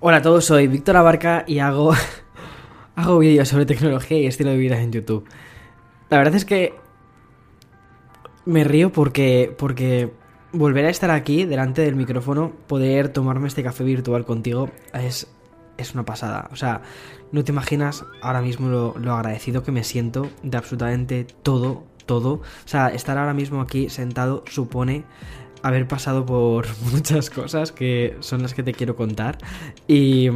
Hola a todos, soy Víctor Abarca y hago, hago vídeos sobre tecnología y estilo de vida en YouTube. La verdad es que me río porque, porque volver a estar aquí delante del micrófono, poder tomarme este café virtual contigo, es, es una pasada. O sea, no te imaginas ahora mismo lo, lo agradecido que me siento de absolutamente todo, todo. O sea, estar ahora mismo aquí sentado supone haber pasado por muchas cosas que son las que te quiero contar. Y,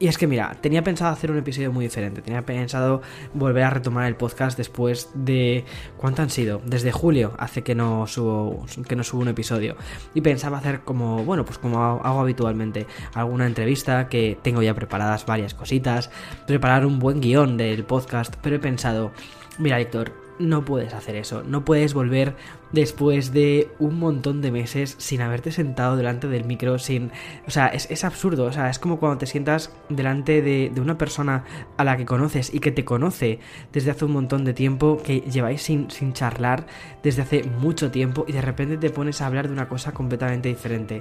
y es que mira, tenía pensado hacer un episodio muy diferente. Tenía pensado volver a retomar el podcast después de. ¿Cuánto han sido? Desde julio hace que no subo, que no subo un episodio. Y pensaba hacer como, bueno, pues como hago habitualmente, alguna entrevista que tengo ya preparadas varias cositas, preparar un buen guion del podcast, pero he pensado, mira, Héctor, no puedes hacer eso, no puedes volver después de un montón de meses sin haberte sentado delante del micro, sin... O sea, es, absurdo, o sea, es como cuando te sientas delante de, de, una persona a la que conoces y que te conoce desde hace un montón de tiempo, que lleváis sin, sin charlar desde hace mucho tiempo y de repente te pones a hablar de una cosa completamente diferente.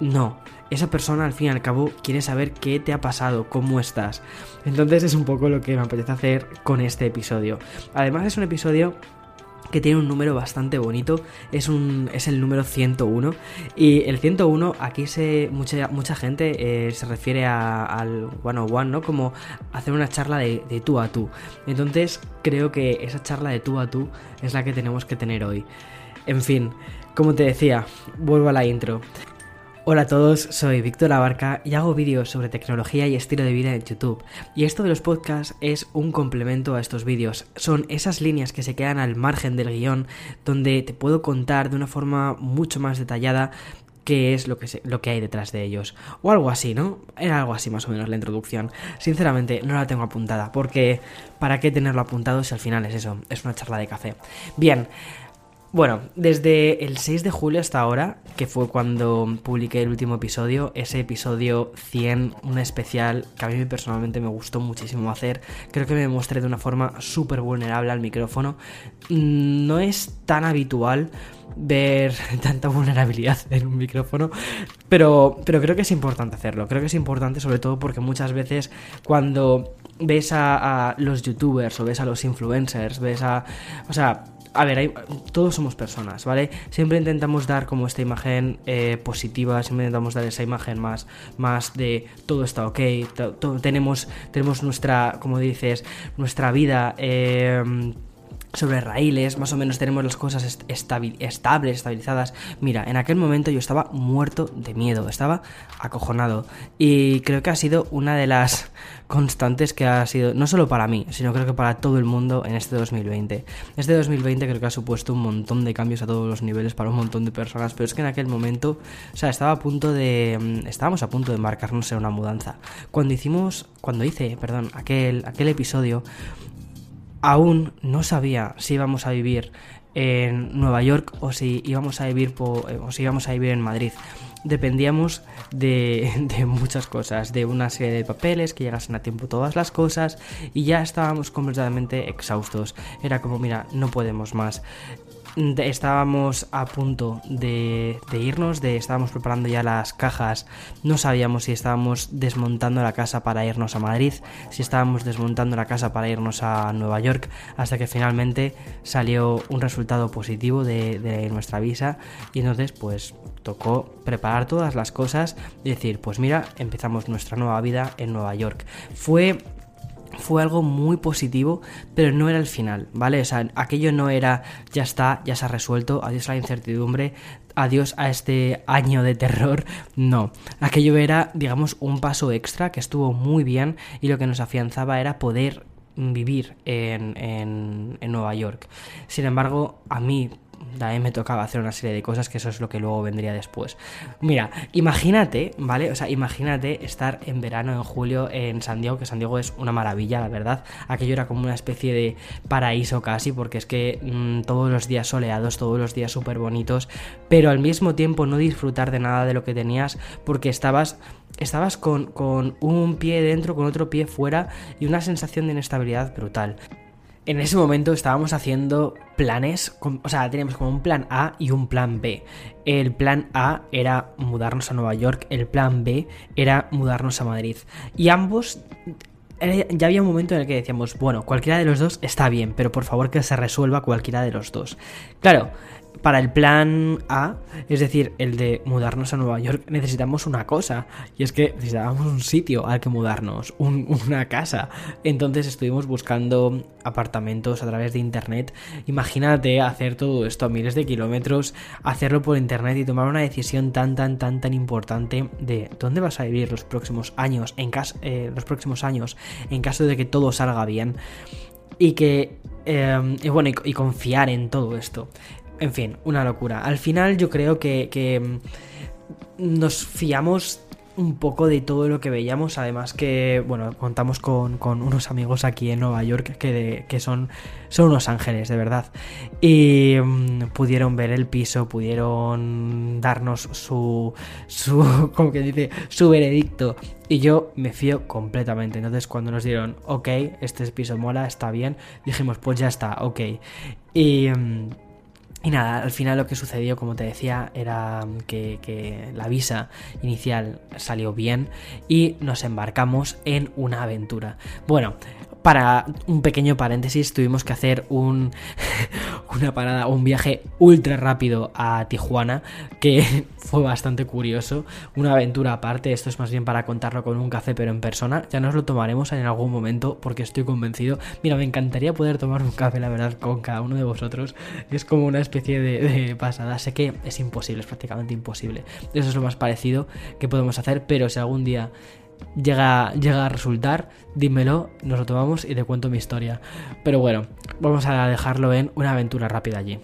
No, esa persona al fin y al cabo quiere saber qué te ha pasado, cómo estás. Entonces es un poco lo que me apetece hacer con este episodio. Además es un episodio que tiene un número bastante bonito, es, un, es el número 101 y el 101 aquí se mucha, mucha gente eh, se refiere al one on one, ¿no? Como hacer una charla de, de tú a tú. Entonces creo que esa charla de tú a tú es la que tenemos que tener hoy. En fin, como te decía, vuelvo a la intro. Hola a todos, soy Víctor Abarca y hago vídeos sobre tecnología y estilo de vida en YouTube. Y esto de los podcasts es un complemento a estos vídeos. Son esas líneas que se quedan al margen del guion donde te puedo contar de una forma mucho más detallada qué es lo que, lo que hay detrás de ellos. O algo así, ¿no? Era algo así más o menos la introducción. Sinceramente no la tengo apuntada porque ¿para qué tenerlo apuntado si al final es eso? Es una charla de café. Bien. Bueno, desde el 6 de julio hasta ahora, que fue cuando publiqué el último episodio, ese episodio 100, un especial que a mí personalmente me gustó muchísimo hacer, creo que me mostré de una forma súper vulnerable al micrófono. No es tan habitual ver tanta vulnerabilidad en un micrófono, pero, pero creo que es importante hacerlo, creo que es importante sobre todo porque muchas veces cuando ves a, a los youtubers o ves a los influencers, ves a... O sea, a ver, todos somos personas, ¿vale? Siempre intentamos dar como esta imagen eh, positiva, siempre intentamos dar esa imagen más, más de todo está ok, tenemos, tenemos nuestra, como dices, nuestra vida. Eh, sobre raíles, más o menos tenemos las cosas estables, estabilizadas. Mira, en aquel momento yo estaba muerto de miedo, estaba acojonado. Y creo que ha sido una de las constantes que ha sido, no solo para mí, sino creo que para todo el mundo en este 2020. Este 2020 creo que ha supuesto un montón de cambios a todos los niveles para un montón de personas, pero es que en aquel momento, o sea, estaba a punto de, mm, estábamos a punto de embarcarnos en una mudanza. Cuando hicimos, cuando hice, perdón, aquel, aquel episodio, aún no sabía si íbamos a vivir en Nueva York o si íbamos a vivir eh, o si íbamos a vivir en Madrid. Dependíamos de, de, muchas cosas, de una serie de papeles, que llegasen a tiempo todas las cosas y ya estábamos completamente exhaustos. Era como, mira, no podemos más estábamos a punto de, irnos, de, estábamos preparando ya las cajas, no sabíamos si estábamos desmontando la casa para irnos a Madrid, si estábamos desmontando la casa para irnos a Nueva York, hasta que finalmente salió un resultado positivo de, de nuestra visa y entonces pues tocó preparar todas las cosas y decir pues mira, empezamos nuestra nueva vida en Nueva York. Fue fue algo muy positivo, pero no era el final, ¿vale? O sea, aquello no era ya está, ya se ha resuelto, adiós a la incertidumbre, adiós a este año de terror, no. Aquello era, digamos, un paso extra que estuvo muy bien y lo que nos afianzaba era poder vivir en, en, en Nueva York. Sin embargo, a mí también me tocaba hacer una serie de cosas que eso es lo que luego vendría después. Mira, imagínate, ¿vale? O sea, imagínate estar en verano, en julio, en San Diego, que San Diego es una maravilla, la verdad. Aquello era como una especie de paraíso casi, porque es que mm, todos los días soleados, todos los días súper bonitos, pero al mismo tiempo no disfrutar de nada de lo que tenías, porque estabas estabas con, con un pie dentro, con otro pie fuera y una sensación de inestabilidad brutal. En ese momento estábamos haciendo planes, o sea, teníamos como un plan A y un plan B. El plan A era mudarnos a Nueva York, el plan B era mudarnos a Madrid. Y ambos ya había un momento en el que decíamos, bueno, cualquiera de los dos está bien, pero por favor que se resuelva cualquiera de los dos. Claro, para el plan A, es decir, el de mudarnos a Nueva York, necesitamos una cosa. Y es que necesitábamos un sitio al que mudarnos, una casa. Entonces estuvimos buscando apartamentos a través de internet. Imagínate hacer todo esto a miles de kilómetros, hacerlo por internet y tomar una decisión tan, tan, tan, tan importante de dónde vas a vivir los próximos años, en caso, eh, los próximos años, en caso de que todo salga bien. Y que eh, y bueno, y, confiar en todo esto. En fin, una locura. Al final yo creo que, mm, nos fiamos un poco de todo lo que veíamos. Además que, bueno, contamos con, unos amigos aquí en Nueva York que, que son, son unos ángeles, de verdad. Y mm, pudieron ver el piso, pudieron darnos su, su, como que dice, su veredicto. Y yo me fío completamente. Entonces cuando nos dieron, ok, este piso mola, está bien, dijimos, pues ya está, ok. Y... Mm, y nada, al final lo que sucedió, como te decía, era que, la visa inicial salió bien y nos embarcamos en una aventura. Bueno, para un pequeño paréntesis, tuvimos que hacer un, una parada, un viaje ultra rápido a Tijuana, que fue bastante curioso. Una aventura aparte, esto es más bien para contarlo con un café, pero en persona. Ya nos lo tomaremos en algún momento, porque estoy convencido. Mira, me encantaría poder tomar un café, la verdad, con cada uno de vosotros. Es como una especie de, pasada. Sé que es imposible, es prácticamente imposible. Eso es lo más parecido que podemos hacer, pero si algún día llega, llega a resultar, dímelo, nos lo tomamos y te cuento mi historia. Pero bueno, vamos a dejarlo en una aventura rápida allí.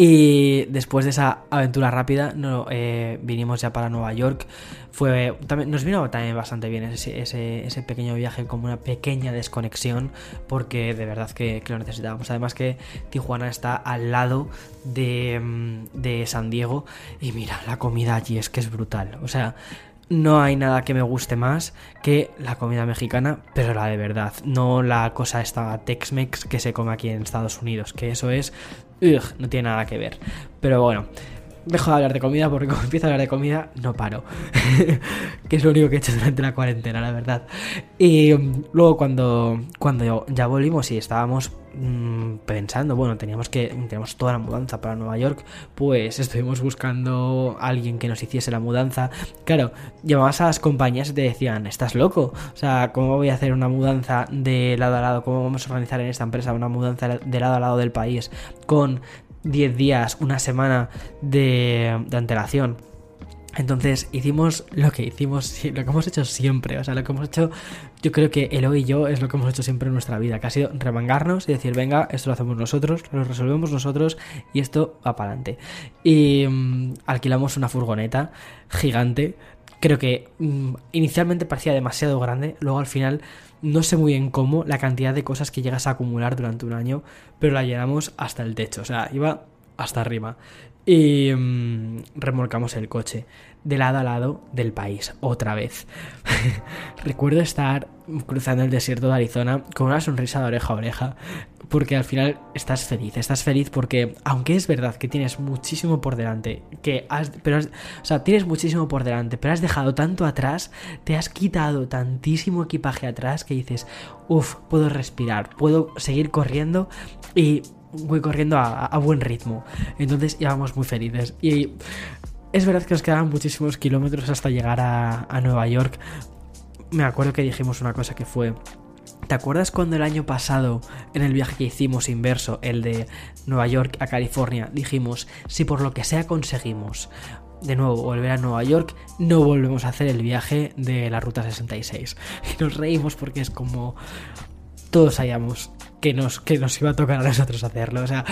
Y después de esa aventura rápida, no, eh, vinimos ya para Nueva York. Fue, también, nos vino también bastante bien ese, ese, pequeño viaje, como una pequeña desconexión, porque de verdad que, que, lo necesitábamos. Además que Tijuana está al lado de, mm, de San Diego. Y mira, la comida allí es que es brutal. O sea, no hay nada que me guste más que la comida mexicana, pero la de verdad, no la cosa esta Tex-Mex que se come aquí en Estados Unidos, que eso es... no tiene nada que ver. Pero bueno, dejo de hablar de comida porque como empiezo a hablar de comida no paro. que es lo único que he hecho durante la cuarentena, la verdad. Y mm, luego cuando, cuando ya volvimos y estábamos mm, pensando, bueno, teníamos que teníamos toda la mudanza para Nueva York, pues estuvimos buscando a alguien que nos hiciese la mudanza. Claro, llamabas a las compañías y te decían, "¿Estás loco? O sea, ¿cómo voy a hacer una mudanza de lado a lado? ¿Cómo vamos a organizar en esta empresa una mudanza de lado a lado del país con 10 días, una semana de, antelación. Entonces hicimos lo que hicimos, lo que hemos hecho siempre. O sea, lo que hemos hecho, yo creo que Elo y yo es lo que hemos hecho siempre en nuestra vida, que ha sido remangarnos y decir, venga, esto lo hacemos nosotros, lo resolvemos nosotros y esto va para adelante. Y mm, alquilamos una furgoneta gigante. Creo que mm, inicialmente parecía demasiado grande, luego al final no sé muy bien cómo la cantidad de cosas que llegas a acumular durante un año, pero la llenamos hasta el techo, o sea, iba hasta arriba. Y mm, remolcamos el coche de lado a lado del país, otra vez. Recuerdo estar cruzando el desierto de Arizona con una sonrisa de oreja a oreja, porque al final estás feliz, estás feliz porque aunque es verdad que tienes muchísimo por delante, que has, pero o sea, tienes muchísimo por delante, pero has dejado tanto atrás, te has quitado tantísimo equipaje atrás que dices, uff, puedo respirar, puedo seguir corriendo y voy corriendo a, buen ritmo. Entonces íbamos muy felices y es verdad que nos quedaban muchísimos kilómetros hasta llegar a, Nueva York. Me acuerdo que dijimos una cosa que fue ¿Te acuerdas cuando el año pasado, en el viaje que hicimos inverso, el de Nueva York a California, dijimos, si por lo que sea conseguimos de nuevo volver a Nueva York, no volvemos a hacer el viaje de la Ruta 66? Y nos reímos porque es como todos sabíamos que nos, que nos iba a tocar a nosotros hacerlo. O sea,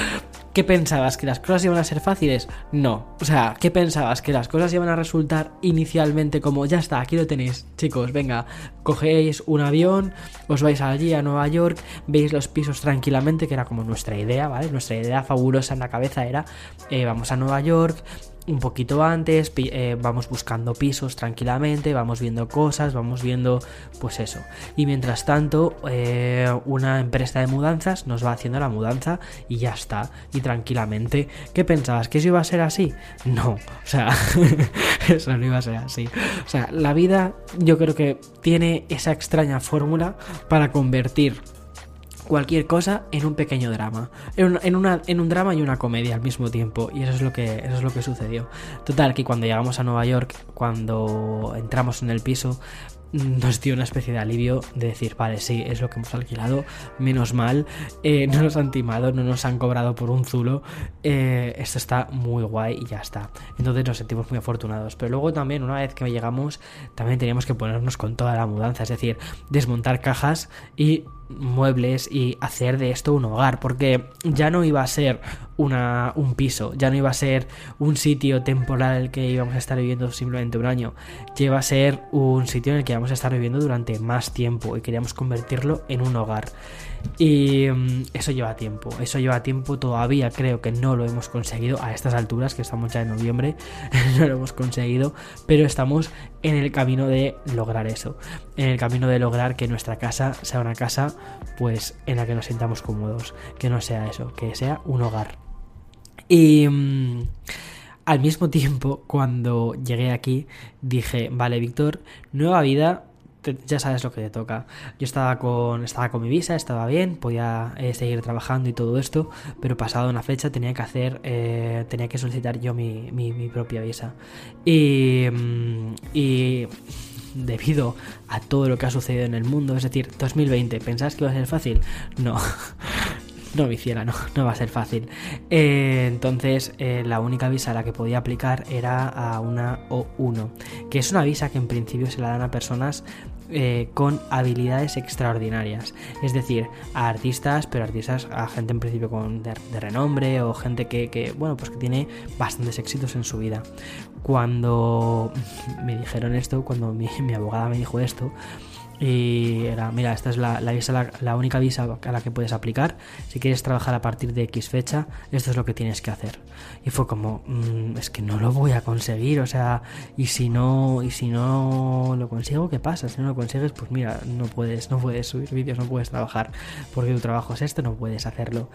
¿qué pensabas? ¿Que las cosas iban a ser fáciles? No. O sea, ¿qué pensabas? ¿Que las cosas iban a resultar inicialmente como, ya está, aquí lo tenéis, chicos, venga, cogéis un avión, os vais allí a Nueva York, veis los pisos tranquilamente, que era como nuestra idea, ¿vale? Nuestra idea fabulosa en la cabeza era, eh, vamos a Nueva York, un poquito antes, eh, vamos buscando pisos tranquilamente, vamos viendo cosas, vamos viendo pues eso. Y mientras tanto, eh, una empresa de mudanzas nos va haciendo la mudanza y ya está. Y tranquilamente, ¿qué pensabas? ¿Que eso iba a ser así? No, o sea, eso no iba a ser así. O sea, la vida yo creo que tiene esa extraña fórmula para convertir cualquier cosa en un pequeño drama. En, una, en un drama y una comedia al mismo tiempo. Y eso es, lo que, eso es lo que sucedió. Total, que cuando llegamos a Nueva York, cuando entramos en el piso, nos dio una especie de alivio de decir, vale, sí, es lo que hemos alquilado, menos mal, eh, no nos han timado, no nos han cobrado por un zulo, eh, esto está muy guay y ya está. Entonces nos sentimos muy afortunados. Pero luego también, una vez que llegamos, también teníamos que ponernos con toda la mudanza, es decir, desmontar cajas y muebles y hacer de esto un hogar, porque ya no iba a ser una, un piso, ya no iba a ser un sitio temporal que íbamos a estar viviendo simplemente un año, ya iba a ser un sitio en el que íbamos a estar viviendo durante más tiempo y queríamos convertirlo en un hogar. Y mm, eso lleva tiempo, eso lleva tiempo, todavía creo que no lo hemos conseguido a estas alturas, que estamos ya en noviembre, no lo hemos conseguido, pero estamos en el camino de lograr eso, en el camino de lograr que nuestra casa sea una casa pues en la que nos sintamos cómodos, que no sea eso, que sea un hogar. Y... Mm, al mismo tiempo, cuando llegué aquí, dije, vale, Víctor, nueva vida, ya sabes lo que te toca. Yo estaba con, estaba con mi visa, estaba bien, podía eh, seguir trabajando y todo esto, pero pasado una fecha tenía que hacer, eh, tenía que solicitar yo mi, mi, propia visa. Y, mm, y debido a todo lo que ha sucedido en el mundo, es decir, 2020, ¿pensás que iba a ser fácil? No. No, mi no, no va a ser fácil. Eh, entonces, la única visa a la que podía aplicar era a una O1, que es una visa que en principio se la dan a personas eh, con habilidades extraordinarias. Es decir, a artistas, pero artistas, a gente en principio con, de, renombre o gente que, bueno, pues que tiene bastantes éxitos en su vida. Cuando me dijeron esto, cuando mi, mi abogada me dijo esto, y era, mira, esta es la, visa, la, única visa a la que puedes aplicar. Si quieres trabajar a partir de X fecha, esto es lo que tienes que hacer. Y fue como, mm, es que no lo voy a conseguir, o sea, y si no, y si no lo consigo, ¿qué pasa? Si no lo consigues, pues mira, no puedes, no puedes subir vídeos, no puedes trabajar, porque tu trabajo es este, no puedes hacerlo.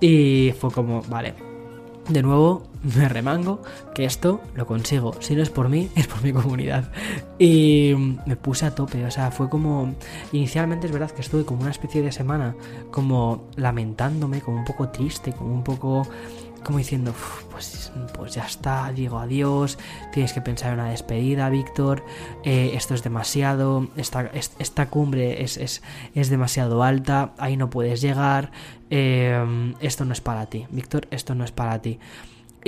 Y fue como, vale, de nuevo me remango que esto lo consigo. Si no es por mí, es por mi comunidad. Y me puse a tope. O sea, fue como. Inicialmente es verdad que estuve como una especie de semana como lamentándome, como un poco triste, como un poco como diciendo, pues, pues ya está, digo adiós, tienes que pensar en una despedida, Víctor, eh, esto es demasiado, esta, esta cumbre es, es, es, demasiado alta, ahí no puedes llegar, eh, esto no es para ti, Víctor, esto no es para ti.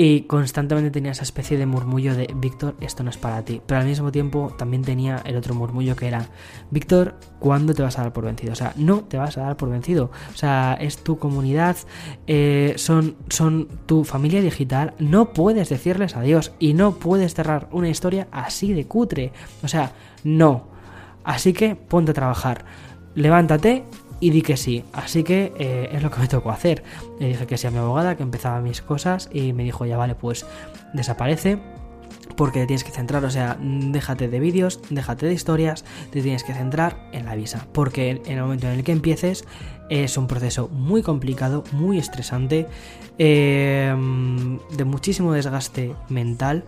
Y constantemente tenía esa especie de murmullo de Víctor, esto no es para ti. Pero al mismo tiempo también tenía el otro murmullo que era Víctor, ¿cuándo te vas a dar por vencido? O sea, no te vas a dar por vencido. O sea, es tu comunidad, eh, son, son tu familia digital. No puedes decirles adiós y no puedes cerrar una historia así de cutre. O sea, no. Así que ponte a trabajar. Levántate y di que sí. Así que eh, es lo que me tocó hacer. Le dije que sí a mi abogada, que empezaba mis cosas y me dijo, ya vale, pues desaparece. Porque te tienes que centrar, o sea, déjate de vídeos, déjate de historias, te tienes que centrar en la visa. Porque en el momento en el que empieces es un proceso muy complicado, muy estresante, eh, de muchísimo desgaste mental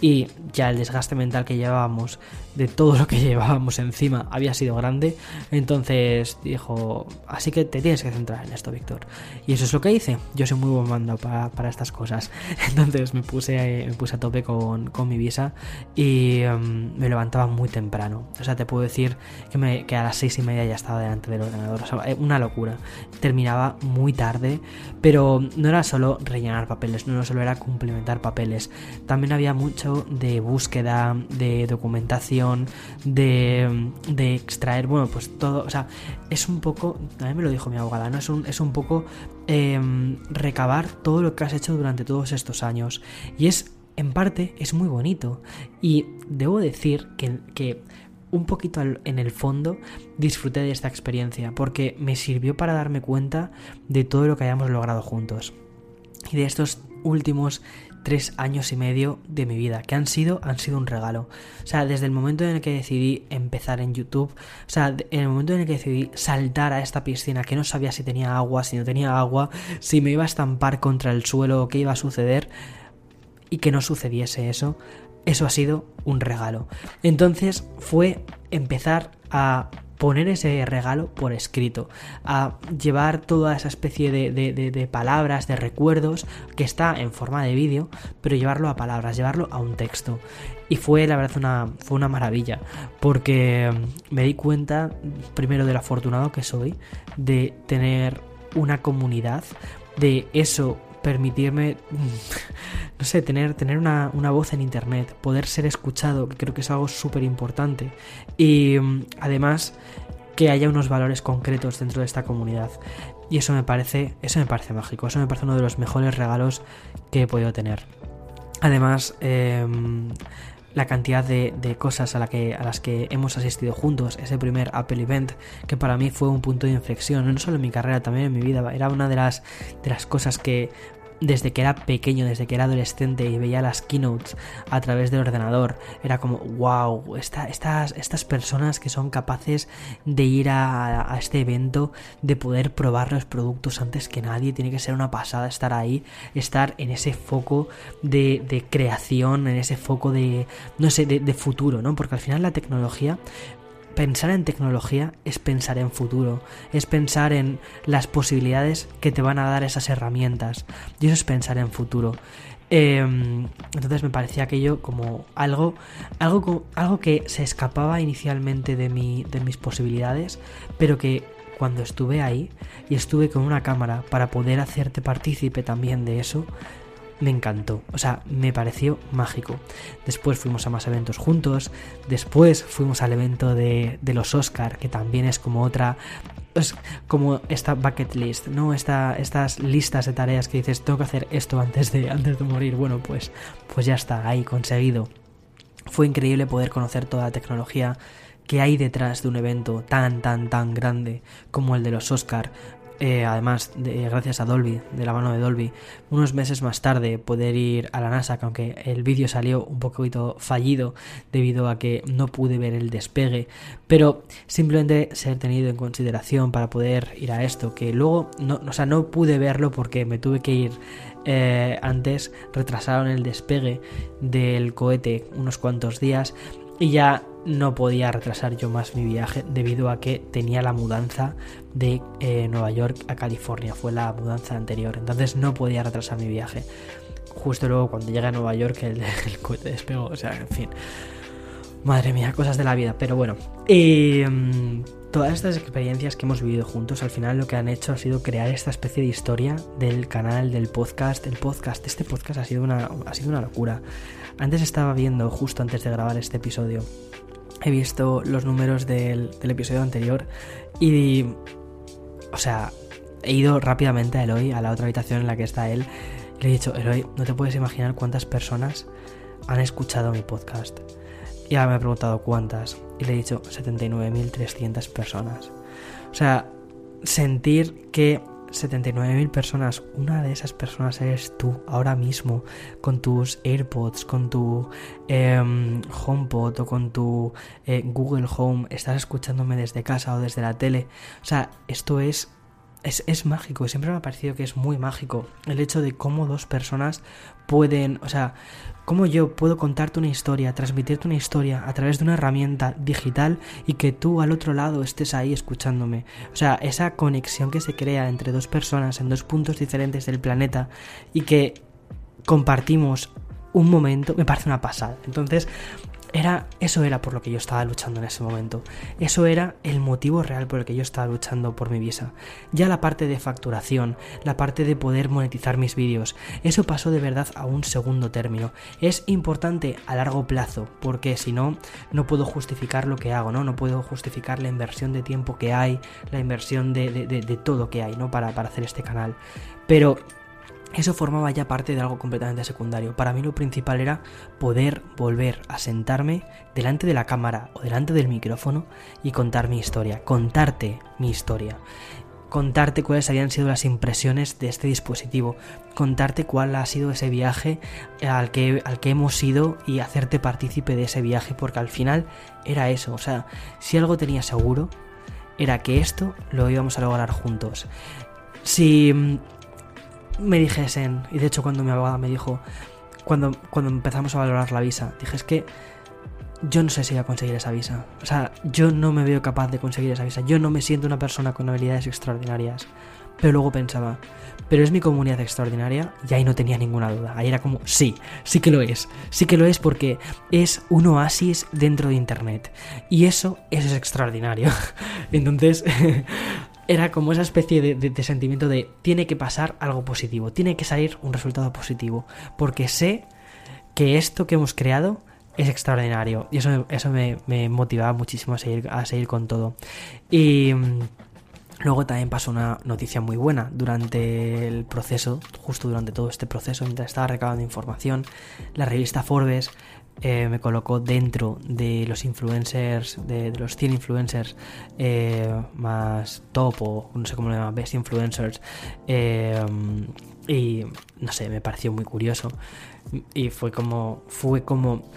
y ya el desgaste mental que llevábamos de todo lo que llevábamos encima había sido grande. Entonces dijo, así que te tienes que centrar en esto, Víctor. Y eso es lo que hice. Yo soy muy buen mando para, estas cosas. Entonces me puse, me puse a tope con, mi visa y em, me levantaba muy temprano. O sea, te puedo decir que, me, que a las seis y media ya estaba delante del ordenador. O eh, una locura. Terminaba muy tarde, pero no era solo rellenar papeles, no solo era complementar papeles. También había mucho de búsqueda, de documentación de, de, extraer, bueno, pues todo, o sea, es un poco, mí me lo dijo mi abogada, ¿no? Es un, es un poco em, recabar todo lo que has hecho durante todos estos años. Y es, en parte, es muy bonito. Y debo decir que, que un poquito en el fondo disfruté de esta experiencia porque me sirvió para darme cuenta de todo lo que hayamos logrado juntos y de estos últimos tres años y medio de mi vida, que han sido, han sido un regalo. O sea, desde el momento en el que decidí empezar en YouTube, o sea, en el momento en el que decidí saltar a esta piscina, que no sabía si tenía agua, si no tenía agua, si me iba a estampar contra el suelo qué iba a suceder, y que no sucediese eso, eso ha sido un regalo. Entonces fue empezar a poner ese regalo por escrito, a llevar toda esa especie de, palabras, de recuerdos, que está en forma de vídeo, pero llevarlo a palabras, llevarlo a un texto. Y fue, la verdad, una, fue una maravilla, porque me di cuenta, primero, de lo afortunado que soy, de tener una comunidad, de eso permitirme, no sé, tener, tener una, voz en Internet, poder ser escuchado, creo que es algo súper importante. Y mm, además que haya unos valores concretos dentro de esta comunidad. Y eso me parece, eso me parece mágico, eso me parece uno de los mejores regalos que he podido tener. Además, em, la cantidad de, cosas a, la que, a las que hemos asistido juntos, ese primer Apple Event, que para mí fue un punto de inflexión, no solo en mi carrera, también en mi vida, era una de las, de las cosas que desde que era pequeño, desde que era adolescente y veía las keynotes a través del ordenador, era como, wow, estas, estas personas que son capaces de ir a, este evento, de poder probar los productos antes que nadie, tiene que ser una pasada estar ahí, estar en ese foco de, de creación, en ese foco de, no sé, de, de futuro, ¿no? Porque al final la tecnología pensar en tecnología es pensar en futuro, es pensar en las posibilidades que te van a dar esas herramientas. Y eso es pensar en futuro. Em, entonces me parecía aquello como algo, algo, algo que se escapaba inicialmente de, mi, de mis posibilidades, pero que cuando estuve ahí y estuve con una cámara para poder hacerte partícipe también de eso, me encantó, o sea, me pareció mágico. Después fuimos a más eventos juntos, después fuimos al evento de, los Oscar, que también es como otra, es como esta bucket list, ¿no? Esta, estas listas de tareas que dices, tengo que hacer esto antes de, antes de morir. Bueno, pues, pues ya está, ahí conseguido. Fue increíble poder conocer toda la tecnología que hay detrás de un evento tan, tan, tan grande como el de los Oscar, eh, además, de, gracias a Dolby, de la mano de Dolby, unos meses más tarde poder ir a la NASA, que aunque el vídeo salió un poquito fallido debido a que no pude ver el despegue, pero simplemente ser tenido en consideración para poder ir a esto, que luego, no, o sea, no pude verlo porque me tuve que ir eh, antes, retrasaron el despegue del cohete unos cuantos días y ya no podía retrasar yo más mi viaje debido a que tenía la mudanza de eh, Nueva York a California, fue la mudanza anterior, entonces no podía retrasar mi viaje. Justo luego cuando llegué a Nueva York el, el cohete despegó, o sea, en fin. Madre mía, cosas de la vida, pero bueno. Mm, todas estas experiencias que hemos vivido juntos, al final lo que han hecho ha sido crear esta especie de historia del canal, del podcast. El podcast, este podcast ha sido una, ha sido una locura. Antes estaba viendo, justo antes de grabar este episodio, he visto los números del, episodio anterior y, o sea, he ido rápidamente a Eloy, a la otra habitación en la que está él, y le he dicho, Eloy, no te puedes imaginar cuántas personas han escuchado mi podcast. Y ahora me ha preguntado cuántas, y le he dicho 79.300 personas. O sea, sentir que 79.000 personas, una de esas personas eres tú ahora mismo, con tus AirPods, con tu em, HomePod o con tu eh, Google Home, estás escuchándome desde casa o desde la tele. O sea, esto es es, es, mágico, siempre me ha parecido que es muy mágico el hecho de cómo dos personas pueden, o sea, cómo yo puedo contarte una historia, transmitirte una historia a través de una herramienta digital y que tú al otro lado estés ahí escuchándome. O sea, esa conexión que se crea entre dos personas en dos puntos diferentes del planeta y que compartimos un momento, me parece una pasada. Entonces, era, eso era por lo que yo estaba luchando en ese momento. Eso era el motivo real por el que yo estaba luchando por mi visa. Ya la parte de facturación, la parte de poder monetizar mis vídeos, eso pasó de verdad a un segundo término. Es importante a largo plazo, porque si no, no puedo justificar lo que hago, ¿no? No puedo justificar la inversión de tiempo que hay, la inversión de, de, todo que hay, ¿no? Para, para hacer este canal. Pero eso formaba ya parte de algo completamente secundario. Para mí lo principal era poder volver a sentarme delante de la cámara o delante del micrófono y contar mi historia, contarte mi historia. contarte cuáles habían sido las impresiones de este dispositivo, contarte cuál ha sido ese viaje al que, al que hemos ido y hacerte partícipe de ese viaje, porque al final era eso, o sea, si algo tenía seguro, era que esto lo íbamos a lograr juntos. Si me dijesen, y de hecho cuando mi abogada me dijo, cuando, cuando empezamos a valorar la visa, dije es que yo no sé si voy a conseguir esa visa. O sea, yo no me veo capaz de conseguir esa visa. Yo no me siento una persona con habilidades extraordinarias. Pero luego pensaba, pero es mi comunidad extraordinaria y ahí no tenía ninguna duda. Ahí era como, sí, sí que lo es. Sí que lo es porque es un oasis dentro de Internet. Y eso, eso es extraordinario. Entonces, era como esa especie de, de, sentimiento de, tiene que pasar algo positivo, tiene que salir un resultado positivo. Porque sé que esto que hemos creado es extraordinario. Y eso, eso me, me, motivaba muchísimo a seguir, a seguir con todo. Y mm, luego también pasó una noticia muy buena durante el proceso, justo durante todo este proceso, mientras estaba recabando información, la revista Forbes eh, me colocó dentro de los influencers, de, los 100 influencers eh, más top o no sé cómo lo llaman, best influencers. Eh, y no sé, me pareció muy curioso y fue como fue como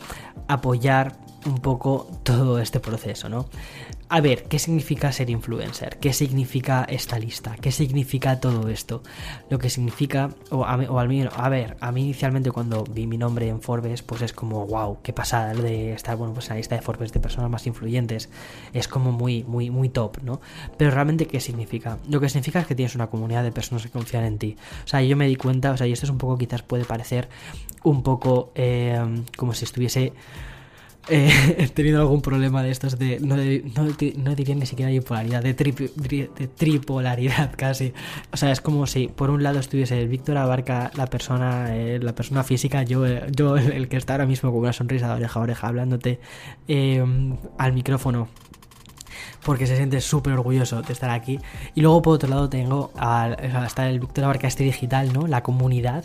apoyar un poco todo este proceso, ¿no? A ver, ¿qué significa ser influencer? ¿Qué significa esta lista? ¿Qué significa todo esto? Lo que significa, o, a, al menos, a ver, a mí inicialmente cuando vi mi nombre en Forbes, pues es como, wow, qué pasada lo de estar, bueno, pues en la lista de Forbes de personas más influyentes. Es como muy, muy, muy top, ¿no? Pero realmente, ¿qué significa? Lo que significa es que tienes una comunidad de personas que confían en ti. O sea, yo me di cuenta, o sea, y esto es un poco, quizás puede parecer un poco eh, como si estuviese eh, he tenido algún problema de estos de no, no, diría ni siquiera bipolaridad, de, de, tripolaridad casi. O sea, es como si por un lado estuviese el Víctor Abarca, la persona, eh, la persona física, yo, eh, yo el, que está ahora mismo con una sonrisa de oreja a oreja hablándote al micrófono porque se siente súper orgulloso de estar aquí. Y luego por otro lado tengo hasta el Víctor Abarca este digital, ¿no? La comunidad.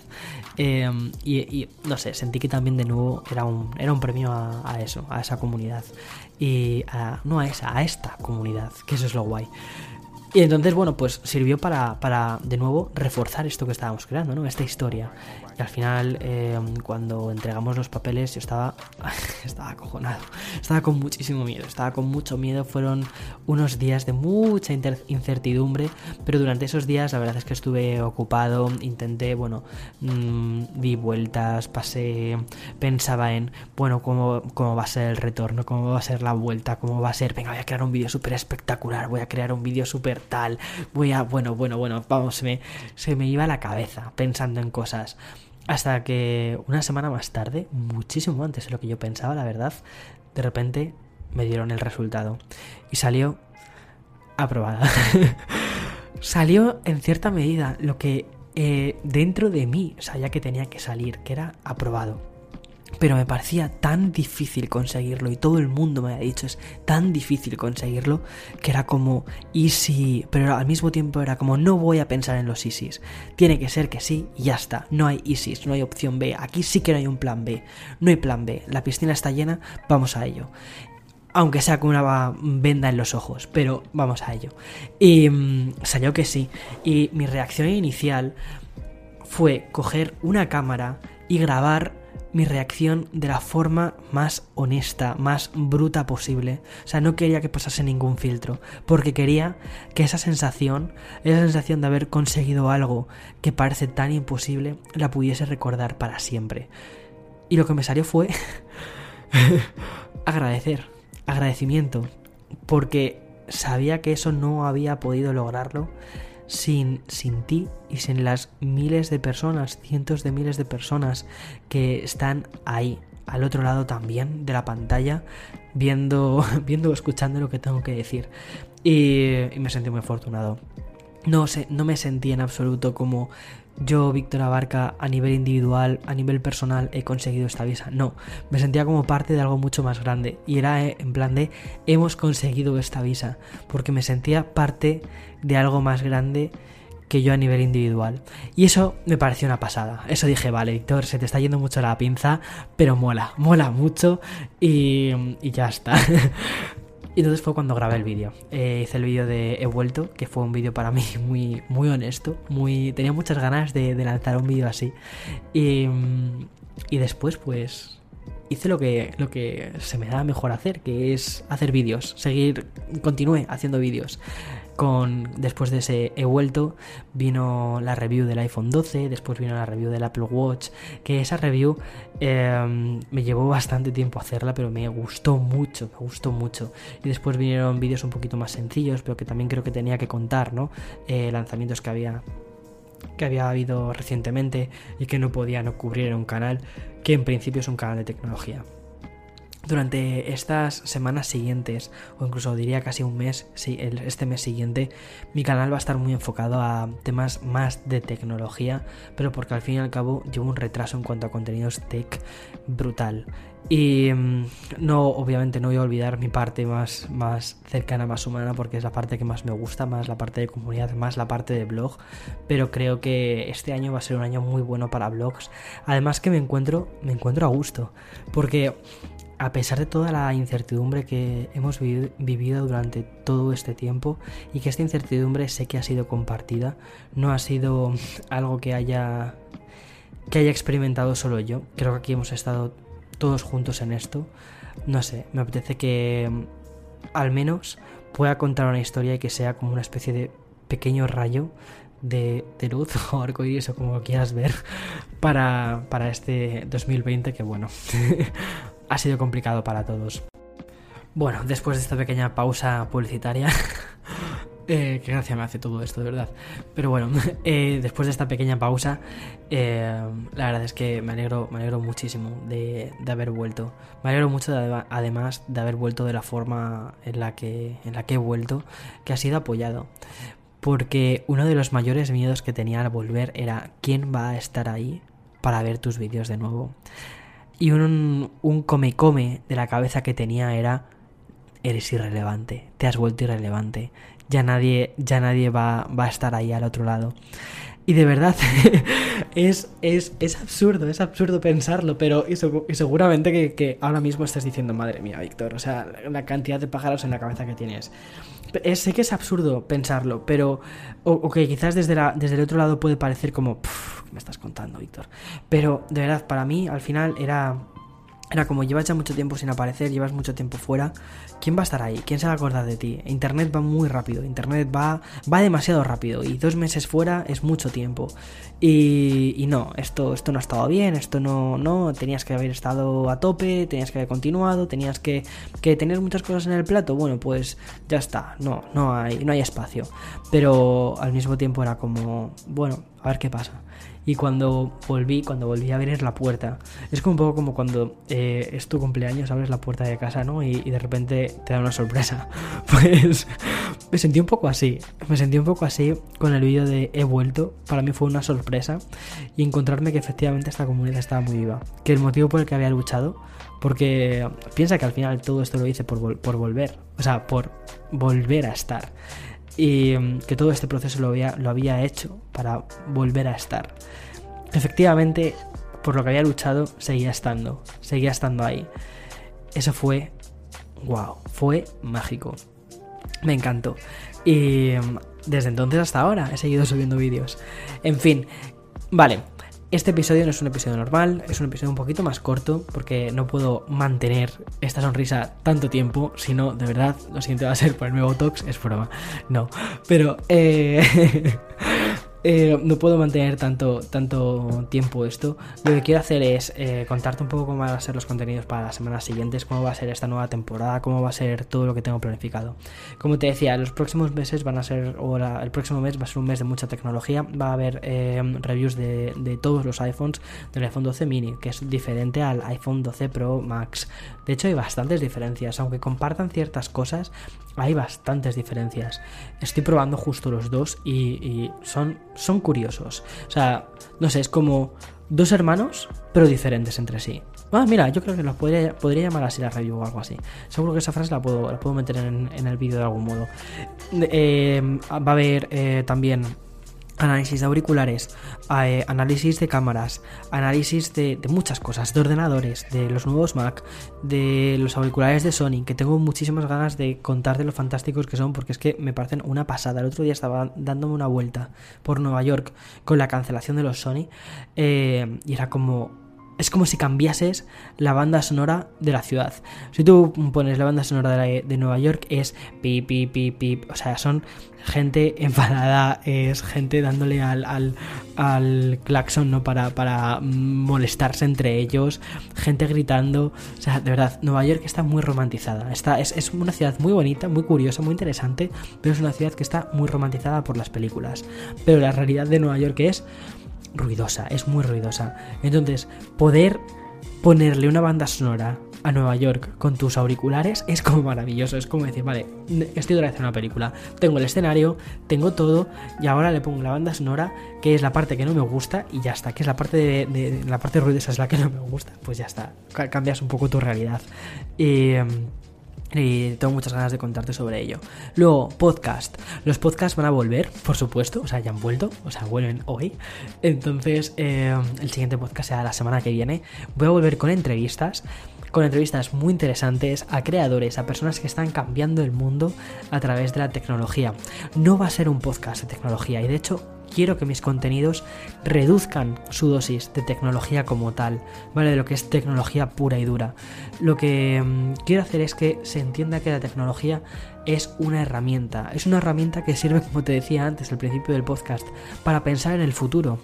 Em, y, no sé, sentí que también de nuevo era un, era un premio a, eso, a esa comunidad. Y no a esa, a esta comunidad, que eso es lo guay. Y entonces, bueno, pues sirvió para, para de nuevo reforzar esto que estábamos creando, ¿no? Esta historia. Al final, em, cuando entregamos los papeles, yo estaba, estaba acojonado, estaba con muchísimo miedo, estaba con mucho miedo. Fueron unos días de mucha incertidumbre, pero durante esos días la verdad es que estuve ocupado, intenté, bueno, mmm, di vueltas, pasé, pensaba en, bueno, cómo, cómo va a ser el retorno, cómo va a ser la vuelta, cómo va a ser, venga, voy a crear un vídeo súper espectacular, voy a crear un vídeo súper tal, voy a, bueno, bueno, bueno, vamos, se me, se me iba la cabeza pensando en cosas. Hasta que una semana más tarde, muchísimo antes de lo que yo pensaba, la verdad, de repente me dieron el resultado. Y salió aprobada. salió en cierta medida lo que eh, dentro de mí sabía que tenía que salir, que era aprobado. Pero me parecía tan difícil conseguirlo y todo el mundo me había dicho es tan difícil conseguirlo que era como easy, pero al mismo tiempo era como no voy a pensar en los easys. Tiene que ser que sí y ya está. No hay easys, no hay opción B. Aquí sí que no hay un plan B. No hay plan B. La piscina está llena, vamos a ello aunque sea con una venda en los ojos, pero vamos a ello. Y mmm, salió que sí. Y mi reacción inicial fue coger una cámara y grabar mi reacción de la forma más honesta, más bruta posible. O sea, no quería que pasase ningún filtro, porque quería que esa sensación, esa sensación de haber conseguido algo que parece tan imposible, la pudiese recordar para siempre. Y lo que me salió fue agradecer, agradecimiento, porque sabía que eso no había podido lograrlo sin, sin ti y sin las miles de personas, cientos de miles de personas que están ahí, al otro lado también de la pantalla, viendo, viendo o escuchando lo que tengo que decir. Y, y me sentí muy afortunado. No, sé, no me sentí en absoluto como yo, Víctor Abarca, a nivel individual, a nivel personal, he conseguido esta visa. No, me sentía como parte de algo mucho más grande. Y era eh, en plan de, hemos conseguido esta visa. Porque me sentía parte de algo más grande que yo a nivel individual. Y eso me pareció una pasada. Eso dije, vale, Víctor, se te está yendo mucho la pinza, pero mola, mola mucho y, y ya está. Y entonces fue cuando grabé el vídeo. Eh, hice el vídeo de He vuelto, que fue un vídeo para mí muy, muy honesto. Muy, tenía muchas ganas de, lanzar un vídeo así. Y, y después, pues, hice lo que, lo que se me da mejor hacer, que es hacer vídeos, seguir, continué haciendo vídeos. Con, después de ese he vuelto, vino la review del iPhone 12, después vino la review del Apple Watch, que esa review em, me llevó bastante tiempo hacerla, pero me gustó mucho, me gustó mucho. Y después vinieron vídeos un poquito más sencillos, pero que también creo que tenía que contar, ¿no? Eh, lanzamientos que había que había habido recientemente y que no podía no cubrir en un canal que en principio es un canal de tecnología. Durante estas semanas siguientes, o incluso diría casi un mes, este mes siguiente, mi canal va a estar muy enfocado a temas más de tecnología, pero porque al fin y al cabo llevo un retraso en cuanto a contenidos tech brutal. Y mm, no, obviamente no voy a olvidar mi parte más, más cercana, más humana, porque es la parte que más me gusta, más la parte de comunidad, más la parte de blog. Pero creo que este año va a ser un año muy bueno para blogs. Además que me encuentro, me encuentro a gusto. Porque a pesar de toda la incertidumbre que hemos vivido durante todo este tiempo y que esta incertidumbre sé que ha sido compartida, no ha sido algo que haya que haya experimentado solo yo. Creo que aquí hemos estado todos juntos en esto. No sé, me apetece que al menos pueda contar una historia y que sea como una especie de pequeño rayo de, luz o arcoíris o como quieras ver para, para este 2020 que bueno ha sido complicado para todos. Bueno, después de esta pequeña pausa publicitaria, eh, qué gracia me hace todo esto, de verdad. Pero bueno, eh, después de esta pequeña pausa, eh, la verdad es que me alegro, me alegro muchísimo de, haber vuelto. Me alegro mucho además de haber vuelto de la forma en la, que, en la que he vuelto, que ha sido apoyado. Porque uno de los mayores miedos que tenía al volver era quién va a estar ahí para ver tus vídeos de nuevo. Y un, un come come de la cabeza que tenía era eres irrelevante, te has vuelto irrelevante, ya nadie, ya nadie va, va a estar ahí al otro lado. Y de verdad, es, es, es, absurdo, es absurdo pensarlo, pero y, seguramente que, ahora mismo estás diciendo, madre mía, Víctor, o sea, la cantidad de pájaros en la cabeza que tienes. sé que es absurdo pensarlo, pero, o, que quizás desde, desde el otro lado puede parecer como, ¿qué me estás contando, Víctor? Pero de verdad, para mí al final era era como llevas ya mucho tiempo sin aparecer, llevas mucho tiempo fuera, ¿quién va a estar ahí? ¿Quién se va a acordar de ti? Internet va muy rápido, Internet va, va demasiado rápido y dos meses fuera es mucho tiempo. Y, no, esto, esto no ha estado bien, esto no, no, tenías que haber estado a tope, tenías que haber continuado, tenías que, que tener muchas cosas en el plato, bueno, pues ya está, no, no hay, no hay espacio. Pero al mismo tiempo era como, bueno, a ver qué pasa. Y cuando volví, cuando volví a abrir la puerta, es como un poco como cuando eh, es tu cumpleaños, abres la puerta de casa, ¿no? Y, de repente te da una sorpresa. Pues me sentí un poco así. Me sentí un poco así con el vídeo de He vuelto. Para mí fue una sorpresa. Y encontrarme que efectivamente esta comunidad estaba muy viva. Que el motivo por el que había luchado. Porque piensa que al final todo esto lo hice por, por volver. O sea, por volver a estar y mm, que todo este proceso lo había, hecho para volver a estar. Efectivamente, por lo que había luchado, seguía estando, seguía estando ahí. Eso fue, wow, fue mágico. Me encantó. Y mm, desde entonces hasta ahora he seguido subiendo vídeos. En fin, vale, este episodio no es un episodio normal, es un episodio un poquito más corto porque no puedo mantener esta sonrisa tanto tiempo, si no, de verdad, lo siguiente va a ser por el nuevo Tox, es broma, no, pero eh, Eh, no puedo mantener tanto, tanto tiempo esto. Lo que quiero hacer es eh, contarte un poco cómo van a ser los contenidos para las semanas siguientes, cómo va a ser esta nueva temporada, cómo va a ser todo lo que tengo planificado. Como te decía, los próximos meses van a ser, o el próximo mes va a ser un mes de mucha tecnología. Va a haber eh, reviews de, de, todos los iPhones del iPhone 12 mini, que es diferente al iPhone 12 Pro Max. De hecho, hay bastantes diferencias, aunque compartan ciertas cosas, hay bastantes diferencias. Estoy probando justo los dos y, son, son curiosos. O sea, no sé, es como dos hermanos, pero diferentes entre sí. Ah, mira, yo creo que los podría, podría llamar así la review o algo así. Seguro que esa frase la puedo, la puedo meter en, el vídeo de algún modo. Eh, va a haber eh, también análisis de auriculares, eh, análisis de cámaras, análisis de, muchas cosas, de ordenadores, de los nuevos Mac, de los auriculares de Sony, que tengo muchísimas ganas de contar de lo fantásticos que son, porque es que me parecen una pasada. El otro día estaba dándome una vuelta por Nueva York con la cancelación de los Sony eh, y era como es como si cambiases la banda sonora de la ciudad. Si tú pones la banda sonora de, Nueva York, es pip, pip, pip, pip. O sea, son gente enfadada, es gente dándole al, al, al claxon, ¿no? Para, para molestarse entre ellos, gente gritando. O sea, de verdad, Nueva York está muy romantizada. Está, es, es una ciudad muy bonita, muy curiosa, muy interesante, pero es una ciudad que está muy romantizada por las películas. Pero la realidad de Nueva York es ruidosa, es muy ruidosa. Entonces, poder ponerle una banda sonora a Nueva York con tus auriculares es como maravilloso. Es como decir, vale, estoy otra vez una película. Tengo el escenario, tengo todo, y ahora le pongo la banda sonora, que es la parte que no me gusta, y ya está. Que es la parte de, la parte ruidosa es la que no me gusta. Pues ya está. Cambias un poco tu realidad. Y. Y tengo muchas ganas de contarte sobre ello. Luego, podcast. Los podcasts van a volver, por supuesto. O sea, ya han vuelto. O sea, vuelven hoy. Entonces, eh, el siguiente podcast será la semana que viene. Voy a volver con entrevistas. Con entrevistas muy interesantes a creadores, a personas que están cambiando el mundo a través de la tecnología. No va a ser un podcast de tecnología. Y de hecho, quiero que mis contenidos reduzcan su dosis de tecnología como tal, ¿vale? De lo que es tecnología pura y dura. Lo que mm, quiero hacer es que se entienda que la tecnología es una herramienta. Es una herramienta que sirve, como te decía antes al principio del podcast, para pensar en el futuro.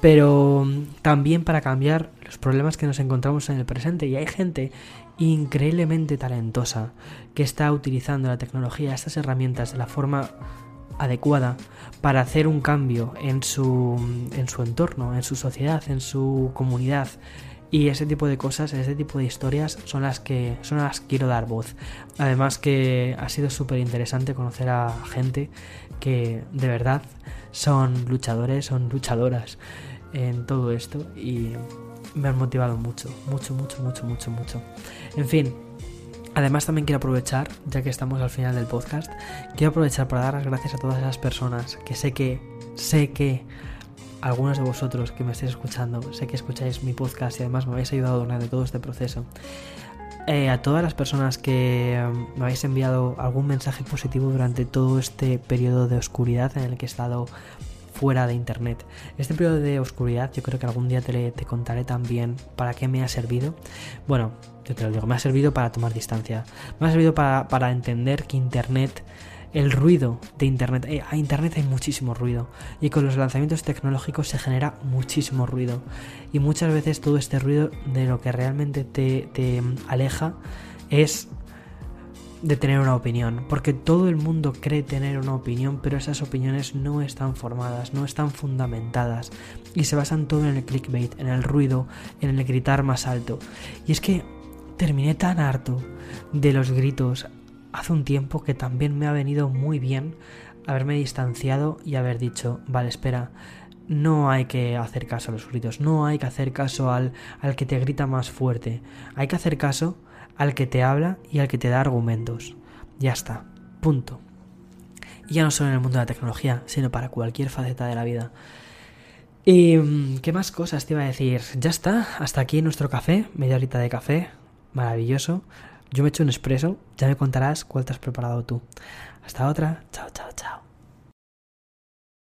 Pero mm, también para cambiar los problemas que nos encontramos en el presente. Y hay gente increíblemente talentosa que está utilizando la tecnología, estas herramientas de la forma adecuada para hacer un cambio en su, en su entorno, en su sociedad, en su comunidad. Y ese tipo de cosas, ese tipo de historias son las que son las que quiero dar voz. Además que ha sido súper interesante conocer a gente que de verdad son luchadores, son luchadoras en todo esto y me han motivado mucho, mucho, mucho, mucho, mucho, mucho. En fin, Además también quiero aprovechar, ya que estamos al final del podcast, quiero aprovechar para dar las gracias a todas esas personas que sé que, sé que algunos de vosotros que me estéis escuchando, sé que escucháis mi podcast y además me habéis ayudado durante todo este proceso. Eh, a todas las personas que um, me habéis enviado algún mensaje positivo durante todo este periodo de oscuridad en el que he estado fuera de internet. Este periodo de oscuridad yo creo que algún día te, contaré también para qué me ha servido. Bueno, yo te lo digo, me ha servido para tomar distancia. Me ha servido para, entender que internet el ruido de Internet. Eh, a Internet hay muchísimo ruido y con los lanzamientos tecnológicos se genera muchísimo ruido. Y muchas veces todo este ruido de lo que realmente te, te aleja es de tener una opinión, porque todo el mundo cree tener una opinión, pero esas opiniones no están formadas, no están fundamentadas y se basan todo en el clickbait, en el ruido, en el gritar más alto. Y es que terminé tan harto de los gritos hace un tiempo que también me ha venido muy bien haberme distanciado y haber dicho, vale, espera, no hay que hacer caso a los gritos, no hay que hacer caso al, al que te grita más fuerte, hay que hacer caso al que te habla y al que te da argumentos. Ya está, punto. Y ya no solo en el mundo de la tecnología, sino para cualquier faceta de la vida. ¿Y mm, qué más cosas te iba a decir? Ya está, hasta aquí nuestro café, media horita de café, maravilloso. Yo me he hecho un expreso, ya me contarás cuál te has preparado tú. Hasta otra, chao, chao, chao.